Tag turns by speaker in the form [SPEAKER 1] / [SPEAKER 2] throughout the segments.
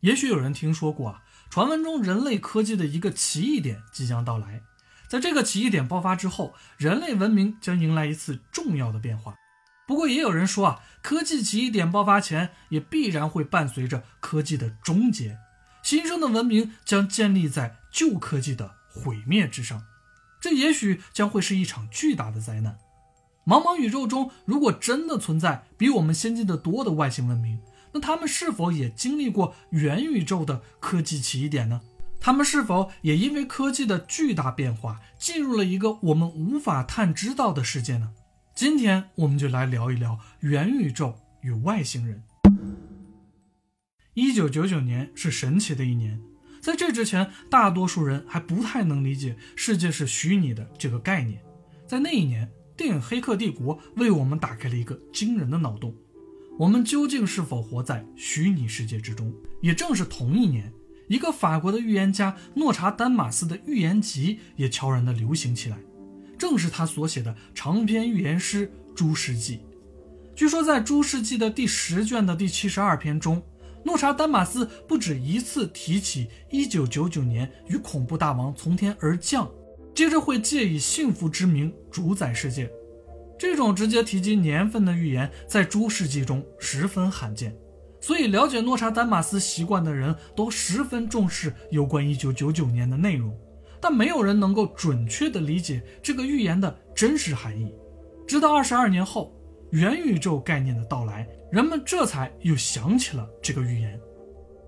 [SPEAKER 1] 也许有人听说过啊，传闻中人类科技的一个奇异点即将到来。在这个奇异点爆发之后，人类文明将迎来一次重要的变化。不过，也有人说啊，科技奇异点爆发前，也必然会伴随着科技的终结，新生的文明将建立在旧科技的毁灭之上。这也许将会是一场巨大的灾难。茫茫宇宙中，如果真的存在比我们先进的多的外星文明，那他们是否也经历过元宇宙的科技奇点呢？他们是否也因为科技的巨大变化，进入了一个我们无法探知到的世界呢？今天我们就来聊一聊元宇宙与外星人。一九九九年是神奇的一年，在这之前，大多数人还不太能理解世界是虚拟的这个概念。在那一年，电影《黑客帝国》为我们打开了一个惊人的脑洞：我们究竟是否活在虚拟世界之中？也正是同一年。一个法国的预言家诺查丹马斯的预言集也悄然地流行起来，正是他所写的长篇预言诗《诸世纪》。据说，在《诸世纪》的第十卷的第七十二篇中，诺查丹马斯不止一次提起1999年与恐怖大王从天而降，接着会借以幸福之名主宰世界。这种直接提及年份的预言，在《诸世纪》中十分罕见。所以，了解诺查丹马斯习惯的人都十分重视有关1999年的内容，但没有人能够准确地理解这个预言的真实含义。直到二十二年后，元宇宙概念的到来，人们这才又想起了这个预言。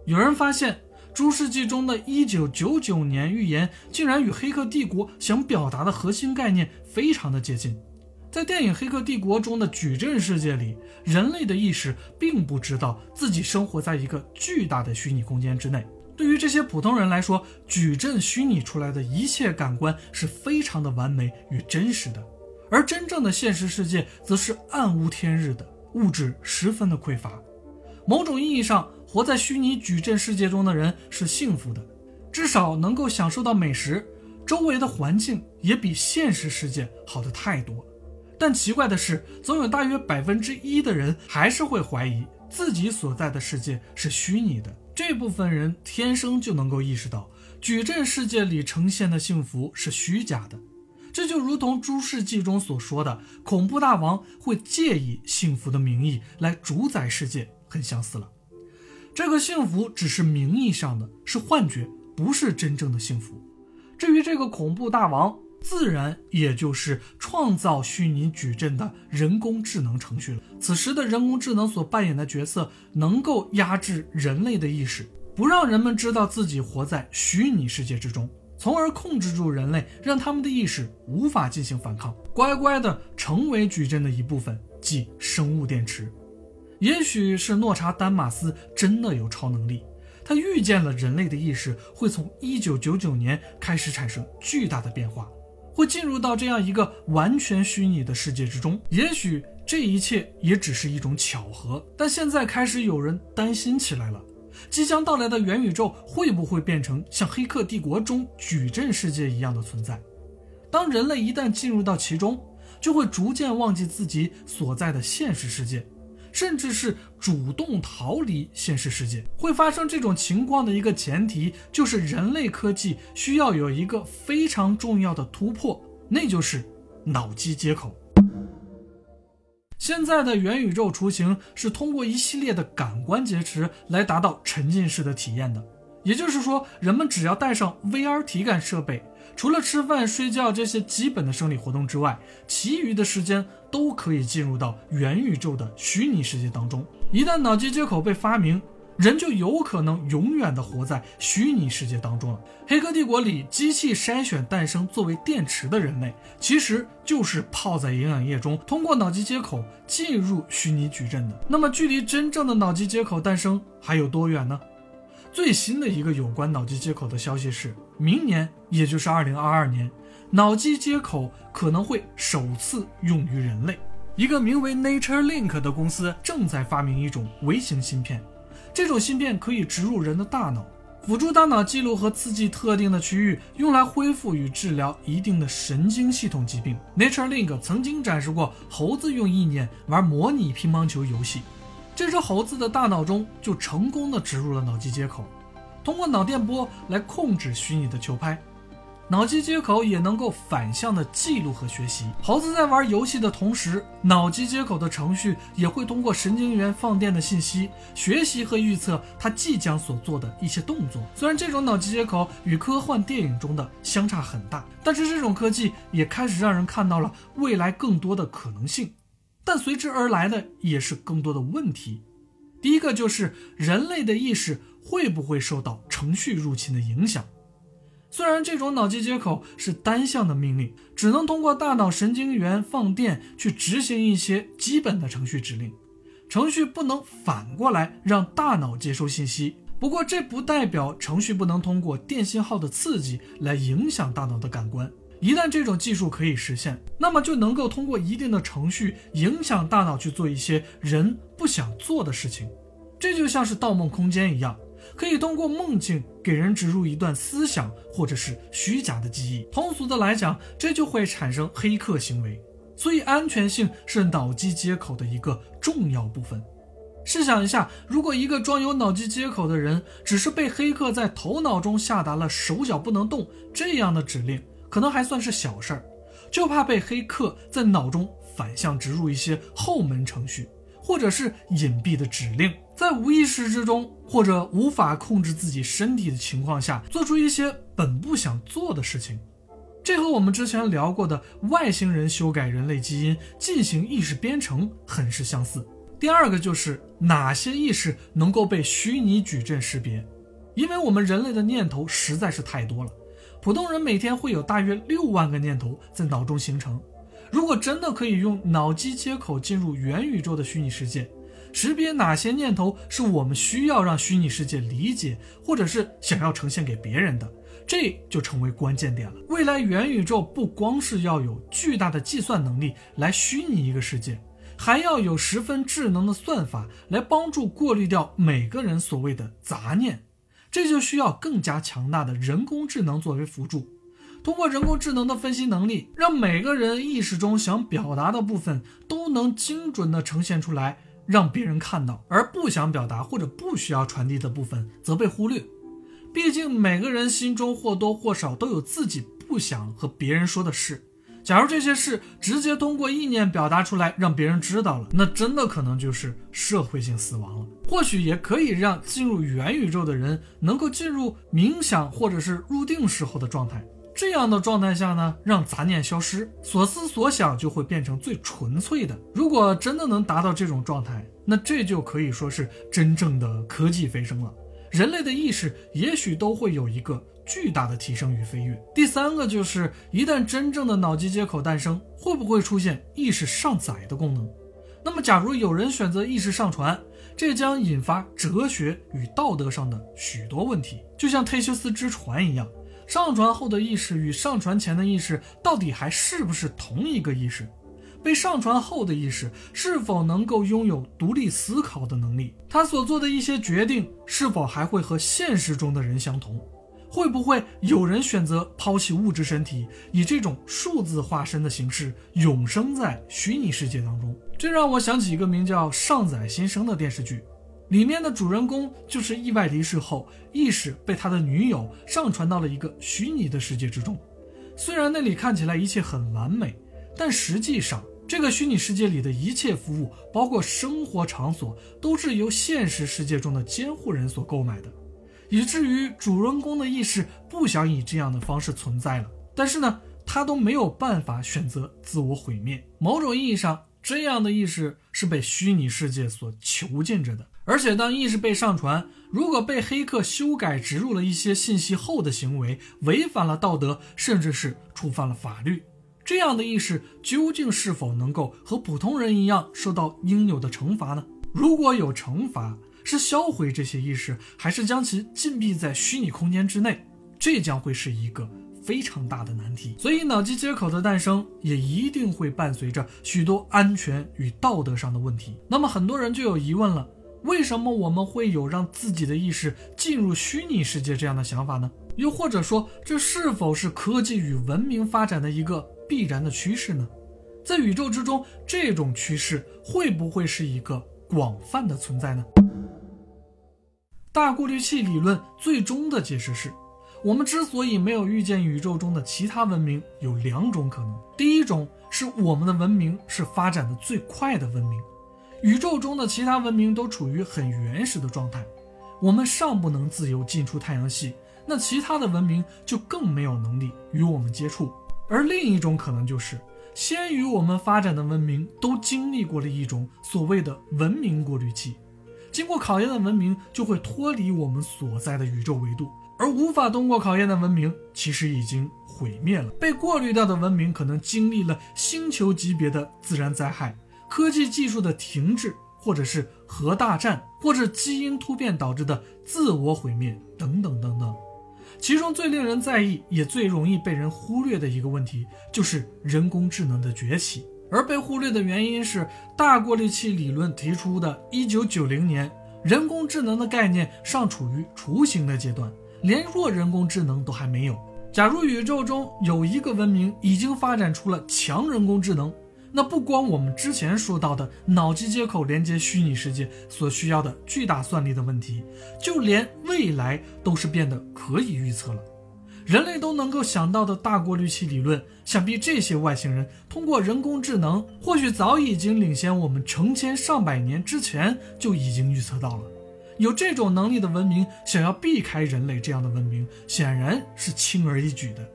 [SPEAKER 1] 有人发现，诸世纪中的一九九九年预言竟然与《黑客帝国》想表达的核心概念非常的接近。在电影《黑客帝国》中的矩阵世界里，人类的意识并不知道自己生活在一个巨大的虚拟空间之内。对于这些普通人来说，矩阵虚拟出来的一切感官是非常的完美与真实的，而真正的现实世界则是暗无天日的，物质十分的匮乏。某种意义上，活在虚拟矩阵世界中的人是幸福的，至少能够享受到美食，周围的环境也比现实世界好的太多。但奇怪的是，总有大约百分之一的人还是会怀疑自己所在的世界是虚拟的。这部分人天生就能够意识到，矩阵世界里呈现的幸福是虚假的。这就如同《诸世纪》中所说的，恐怖大王会借以幸福的名义来主宰世界，很相似了。这个幸福只是名义上的，是幻觉，不是真正的幸福。至于这个恐怖大王，自然也就是创造虚拟矩阵的人工智能程序了。此时的人工智能所扮演的角色，能够压制人类的意识，不让人们知道自己活在虚拟世界之中，从而控制住人类，让他们的意识无法进行反抗，乖乖的成为矩阵的一部分，即生物电池。也许是诺查丹马斯真的有超能力，他预见了人类的意识会从1999年开始产生巨大的变化。会进入到这样一个完全虚拟的世界之中，也许这一切也只是一种巧合。但现在开始有人担心起来了：即将到来的元宇宙会不会变成像《黑客帝国》中矩阵世界一样的存在？当人类一旦进入到其中，就会逐渐忘记自己所在的现实世界。甚至是主动逃离现实世界，会发生这种情况的一个前提，就是人类科技需要有一个非常重要的突破，那就是脑机接口。现在的元宇宙雏形是通过一系列的感官劫持来达到沉浸式的体验的，也就是说，人们只要带上 VR 体感设备。除了吃饭、睡觉这些基本的生理活动之外，其余的时间都可以进入到元宇宙的虚拟世界当中。一旦脑机接口被发明，人就有可能永远的活在虚拟世界当中了。《黑客帝国》里机器筛选诞生作为电池的人类，其实就是泡在营养液中，通过脑机接口进入虚拟矩阵的。那么，距离真正的脑机接口诞生还有多远呢？最新的一个有关脑机接口的消息是，明年，也就是二零二二年，脑机接口可能会首次用于人类。一个名为 Nature Link 的公司正在发明一种微型芯片，这种芯片可以植入人的大脑，辅助大脑记录和刺激特定的区域，用来恢复与治疗一定的神经系统疾病。Nature Link 曾经展示过猴子用意念玩模拟乒乓球游戏。这只猴子的大脑中就成功的植入了脑机接口，通过脑电波来控制虚拟的球拍。脑机接口也能够反向的记录和学习。猴子在玩游戏的同时，脑机接口的程序也会通过神经元放电的信息学习和预测它即将所做的一些动作。虽然这种脑机接口与科幻电影中的相差很大，但是这种科技也开始让人看到了未来更多的可能性。但随之而来的也是更多的问题。第一个就是人类的意识会不会受到程序入侵的影响？虽然这种脑机接口是单向的命令，只能通过大脑神经元放电去执行一些基本的程序指令，程序不能反过来让大脑接收信息。不过，这不代表程序不能通过电信号的刺激来影响大脑的感官。一旦这种技术可以实现，那么就能够通过一定的程序影响大脑去做一些人不想做的事情。这就像是《盗梦空间》一样。可以通过梦境给人植入一段思想或者是虚假的记忆。通俗的来讲，这就会产生黑客行为。所以，安全性是脑机接口的一个重要部分。试想一下，如果一个装有脑机接口的人只是被黑客在头脑中下达了“手脚不能动”这样的指令，可能还算是小事儿，就怕被黑客在脑中反向植入一些后门程序。或者是隐蔽的指令，在无意识之中或者无法控制自己身体的情况下，做出一些本不想做的事情，这和我们之前聊过的外星人修改人类基因进行意识编程很是相似。第二个就是哪些意识能够被虚拟矩阵识别，因为我们人类的念头实在是太多了，普通人每天会有大约六万个念头在脑中形成。如果真的可以用脑机接口进入元宇宙的虚拟世界，识别哪些念头是我们需要让虚拟世界理解，或者是想要呈现给别人的，这就成为关键点了。未来元宇宙不光是要有巨大的计算能力来虚拟一个世界，还要有十分智能的算法来帮助过滤掉每个人所谓的杂念，这就需要更加强大的人工智能作为辅助。通过人工智能的分析能力，让每个人意识中想表达的部分都能精准地呈现出来，让别人看到；而不想表达或者不需要传递的部分则被忽略。毕竟每个人心中或多或少都有自己不想和别人说的事。假如这些事直接通过意念表达出来，让别人知道了，那真的可能就是社会性死亡了。或许也可以让进入元宇宙的人能够进入冥想或者是入定时候的状态。这样的状态下呢，让杂念消失，所思所想就会变成最纯粹的。如果真的能达到这种状态，那这就可以说是真正的科技飞升了。人类的意识也许都会有一个巨大的提升与飞跃。第三个就是，一旦真正的脑机接口诞生，会不会出现意识上载的功能？那么，假如有人选择意识上传，这将引发哲学与道德上的许多问题，就像忒修斯之船一样。上传后的意识与上传前的意识到底还是不是同一个意识？被上传后的意识是否能够拥有独立思考的能力？他所做的一些决定是否还会和现实中的人相同？会不会有人选择抛弃物质身体，以这种数字化身的形式永生在虚拟世界当中？这让我想起一个名叫《上载新生》的电视剧。里面的主人公就是意外离世后，意识被他的女友上传到了一个虚拟的世界之中。虽然那里看起来一切很完美，但实际上这个虚拟世界里的一切服务，包括生活场所，都是由现实世界中的监护人所购买的，以至于主人公的意识不想以这样的方式存在了。但是呢，他都没有办法选择自我毁灭。某种意义上，这样的意识是被虚拟世界所囚禁着的。而且，当意识被上传，如果被黑客修改植入了一些信息后的行为违反了道德，甚至是触犯了法律，这样的意识究竟是否能够和普通人一样受到应有的惩罚呢？如果有惩罚，是销毁这些意识，还是将其禁闭在虚拟空间之内？这将会是一个非常大的难题。所以，脑机接口的诞生也一定会伴随着许多安全与道德上的问题。那么，很多人就有疑问了。为什么我们会有让自己的意识进入虚拟世界这样的想法呢？又或者说，这是否是科技与文明发展的一个必然的趋势呢？在宇宙之中，这种趋势会不会是一个广泛的存在呢？大过滤器理论最终的解释是，我们之所以没有遇见宇宙中的其他文明，有两种可能。第一种是我们的文明是发展的最快的文明，宇宙中的其他文明都处于很原始的状态，我们尚不能自由进出太阳系，那其他的文明就更没有能力与我们接触。而另一种可能就是，先于我们发展的文明都经历过了一种所谓的文明过滤器。经过考验的文明就会脱离我们所在的宇宙维度，而无法通过考验的文明其实已经毁灭了。被过滤掉的文明可能经历了星球级别的自然灾害、科技技术的停滞，或者是核大战，或者基因突变导致的自我毁灭等等等等。其中最令人在意，也最容易被人忽略的一个问题，就是人工智能的崛起。而被忽略的原因是，大过滤器理论提出的1990年，人工智能的概念尚处于雏形的阶段，连弱人工智能都还没有。假如宇宙中有一个文明已经发展出了强人工智能，那不光我们之前说到的脑机接口连接虚拟世界所需要的巨大算力的问题，就连未来都是变得可以预测了。人类都能够想到的大过滤器理论，想必这些外星人通过人工智能，或许早已经领先我们成千上百年之前就已经预测到了。有这种能力的文明，想要避开人类这样的文明，显然是轻而易举的。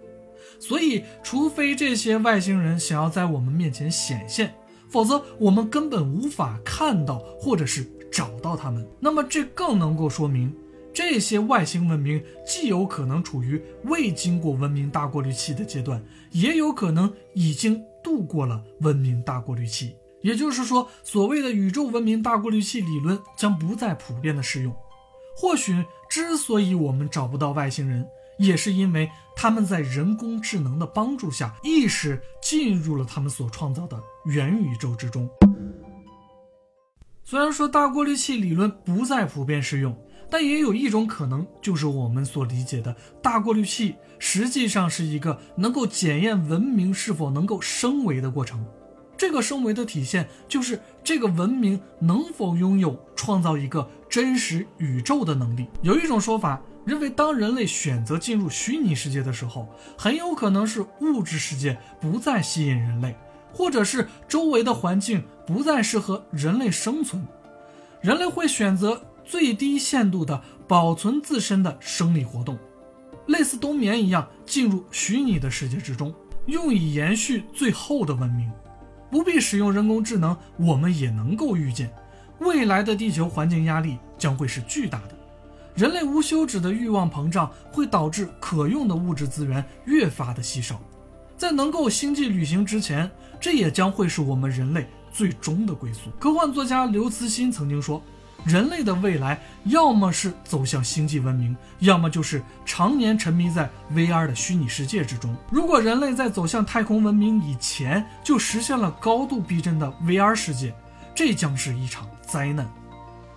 [SPEAKER 1] 所以，除非这些外星人想要在我们面前显现，否则我们根本无法看到或者是找到他们。那么，这更能够说明。这些外星文明既有可能处于未经过文明大过滤器的阶段，也有可能已经度过了文明大过滤器。也就是说，所谓的宇宙文明大过滤器理论将不再普遍的适用。或许，之所以我们找不到外星人，也是因为他们在人工智能的帮助下，意识进入了他们所创造的元宇宙之中。虽然说大过滤器理论不再普遍适用。但也有一种可能，就是我们所理解的大过滤器，实际上是一个能够检验文明是否能够升维的过程。这个升维的体现，就是这个文明能否拥有创造一个真实宇宙的能力。有一种说法认为，当人类选择进入虚拟世界的时候，很有可能是物质世界不再吸引人类，或者是周围的环境不再适合人类生存，人类会选择。最低限度的保存自身的生理活动，类似冬眠一样进入虚拟的世界之中，用以延续最后的文明。不必使用人工智能，我们也能够预见，未来的地球环境压力将会是巨大的。人类无休止的欲望膨胀会导致可用的物质资源越发的稀少，在能够星际旅行之前，这也将会是我们人类最终的归宿。科幻作家刘慈欣曾经说。人类的未来，要么是走向星际文明，要么就是常年沉迷在 VR 的虚拟世界之中。如果人类在走向太空文明以前就实现了高度逼真的 VR 世界，这将是一场灾难。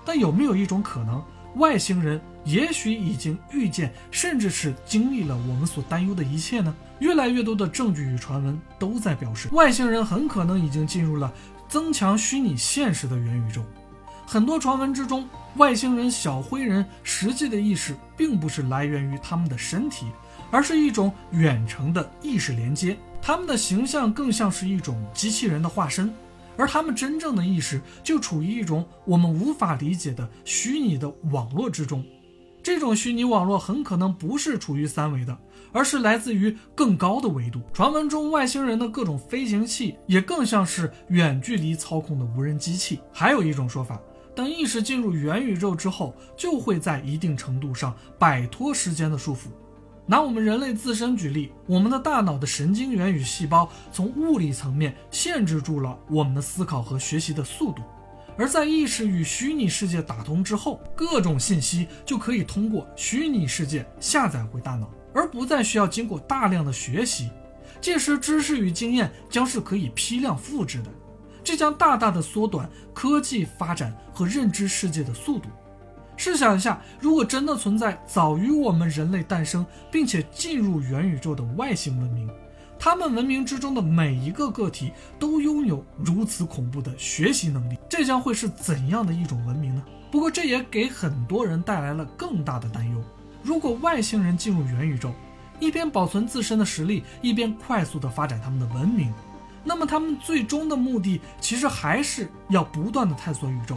[SPEAKER 1] 但有没有一种可能，外星人也许已经预见，甚至是经历了我们所担忧的一切呢？越来越多的证据与传闻都在表示，外星人很可能已经进入了增强虚拟现实的元宇宙。很多传闻之中，外星人小灰人实际的意识并不是来源于他们的身体，而是一种远程的意识连接。他们的形象更像是一种机器人的化身，而他们真正的意识就处于一种我们无法理解的虚拟的网络之中。这种虚拟网络很可能不是处于三维的，而是来自于更高的维度。传闻中外星人的各种飞行器也更像是远距离操控的无人机器。还有一种说法。等意识进入元宇宙之后，就会在一定程度上摆脱时间的束缚。拿我们人类自身举例，我们的大脑的神经元与细胞从物理层面限制住了我们的思考和学习的速度，而在意识与虚拟世界打通之后，各种信息就可以通过虚拟世界下载回大脑，而不再需要经过大量的学习。届时，知识与经验将是可以批量复制的。这将大大的缩短科技发展和认知世界的速度。试想一下，如果真的存在早于我们人类诞生并且进入元宇宙的外星文明，他们文明之中的每一个个体都拥有如此恐怖的学习能力，这将会是怎样的一种文明呢？不过，这也给很多人带来了更大的担忧。如果外星人进入元宇宙，一边保存自身的实力，一边快速地发展他们的文明，那么他们最终的目的其实还是要不断地探索宇宙。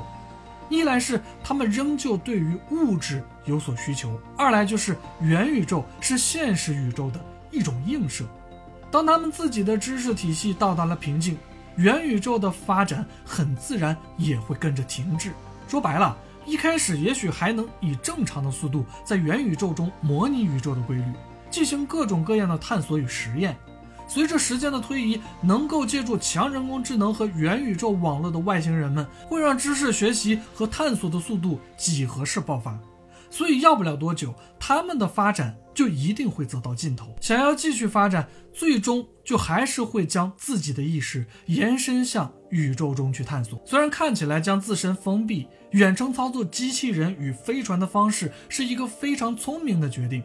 [SPEAKER 1] 一来是他们仍旧对于物质有所需求，二来就是元宇宙是现实宇宙的一种映射。当他们自己的知识体系到达了瓶颈，元宇宙的发展很自然也会跟着停滞。说白了，一开始也许还能以正常的速度在元宇宙中模拟宇宙的规律。进行各种各样的探索与实验。随着时间的推移，能够借助强人工智能和元宇宙网络的外星人们，会让知识学习和探索的速度几何式爆发。所以，要不了多久，他们的发展就一定会走到尽头。想要继续发展，最终就还是会将自己的意识延伸向宇宙中去探索。虽然看起来将自身封闭、远程操作机器人与飞船的方式是一个非常聪明的决定。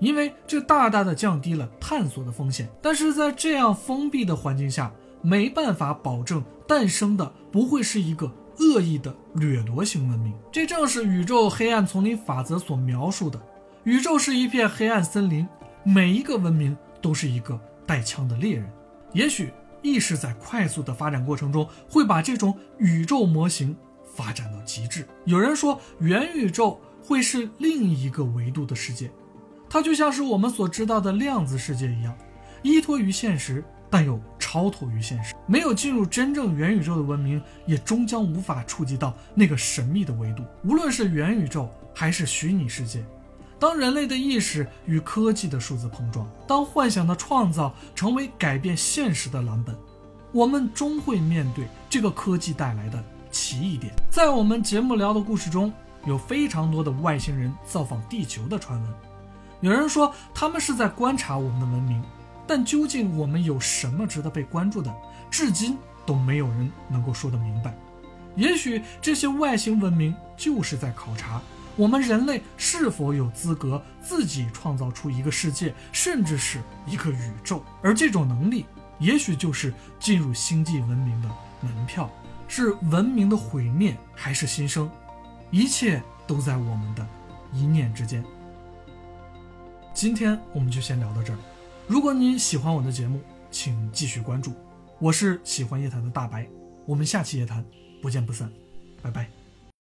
[SPEAKER 1] 因为这大大的降低了探索的风险，但是在这样封闭的环境下，没办法保证诞生的不会是一个恶意的掠夺型文明。这正是宇宙黑暗丛林法则所描述的：宇宙是一片黑暗森林，每一个文明都是一个带枪的猎人。也许意识在快速的发展过程中，会把这种宇宙模型发展到极致。有人说，元宇宙会是另一个维度的世界。它就像是我们所知道的量子世界一样，依托于现实，但又超脱于现实。没有进入真正元宇宙的文明，也终将无法触及到那个神秘的维度。无论是元宇宙还是虚拟世界，当人类的意识与科技的数字碰撞，当幻想的创造成为改变现实的蓝本，我们终会面对这个科技带来的奇异点。在我们节目聊的故事中，有非常多的外星人造访地球的传闻。有人说他们是在观察我们的文明，但究竟我们有什么值得被关注的，至今都没有人能够说得明白。也许这些外星文明就是在考察我们人类是否有资格自己创造出一个世界，甚至是一个宇宙。而这种能力，也许就是进入星际文明的门票。是文明的毁灭，还是新生？一切都在我们的一念之间。今天我们就先聊到这儿。如果你喜欢我的节目，请继续关注。我是喜欢夜谈的大白，我们下期夜谈不见不散，拜拜。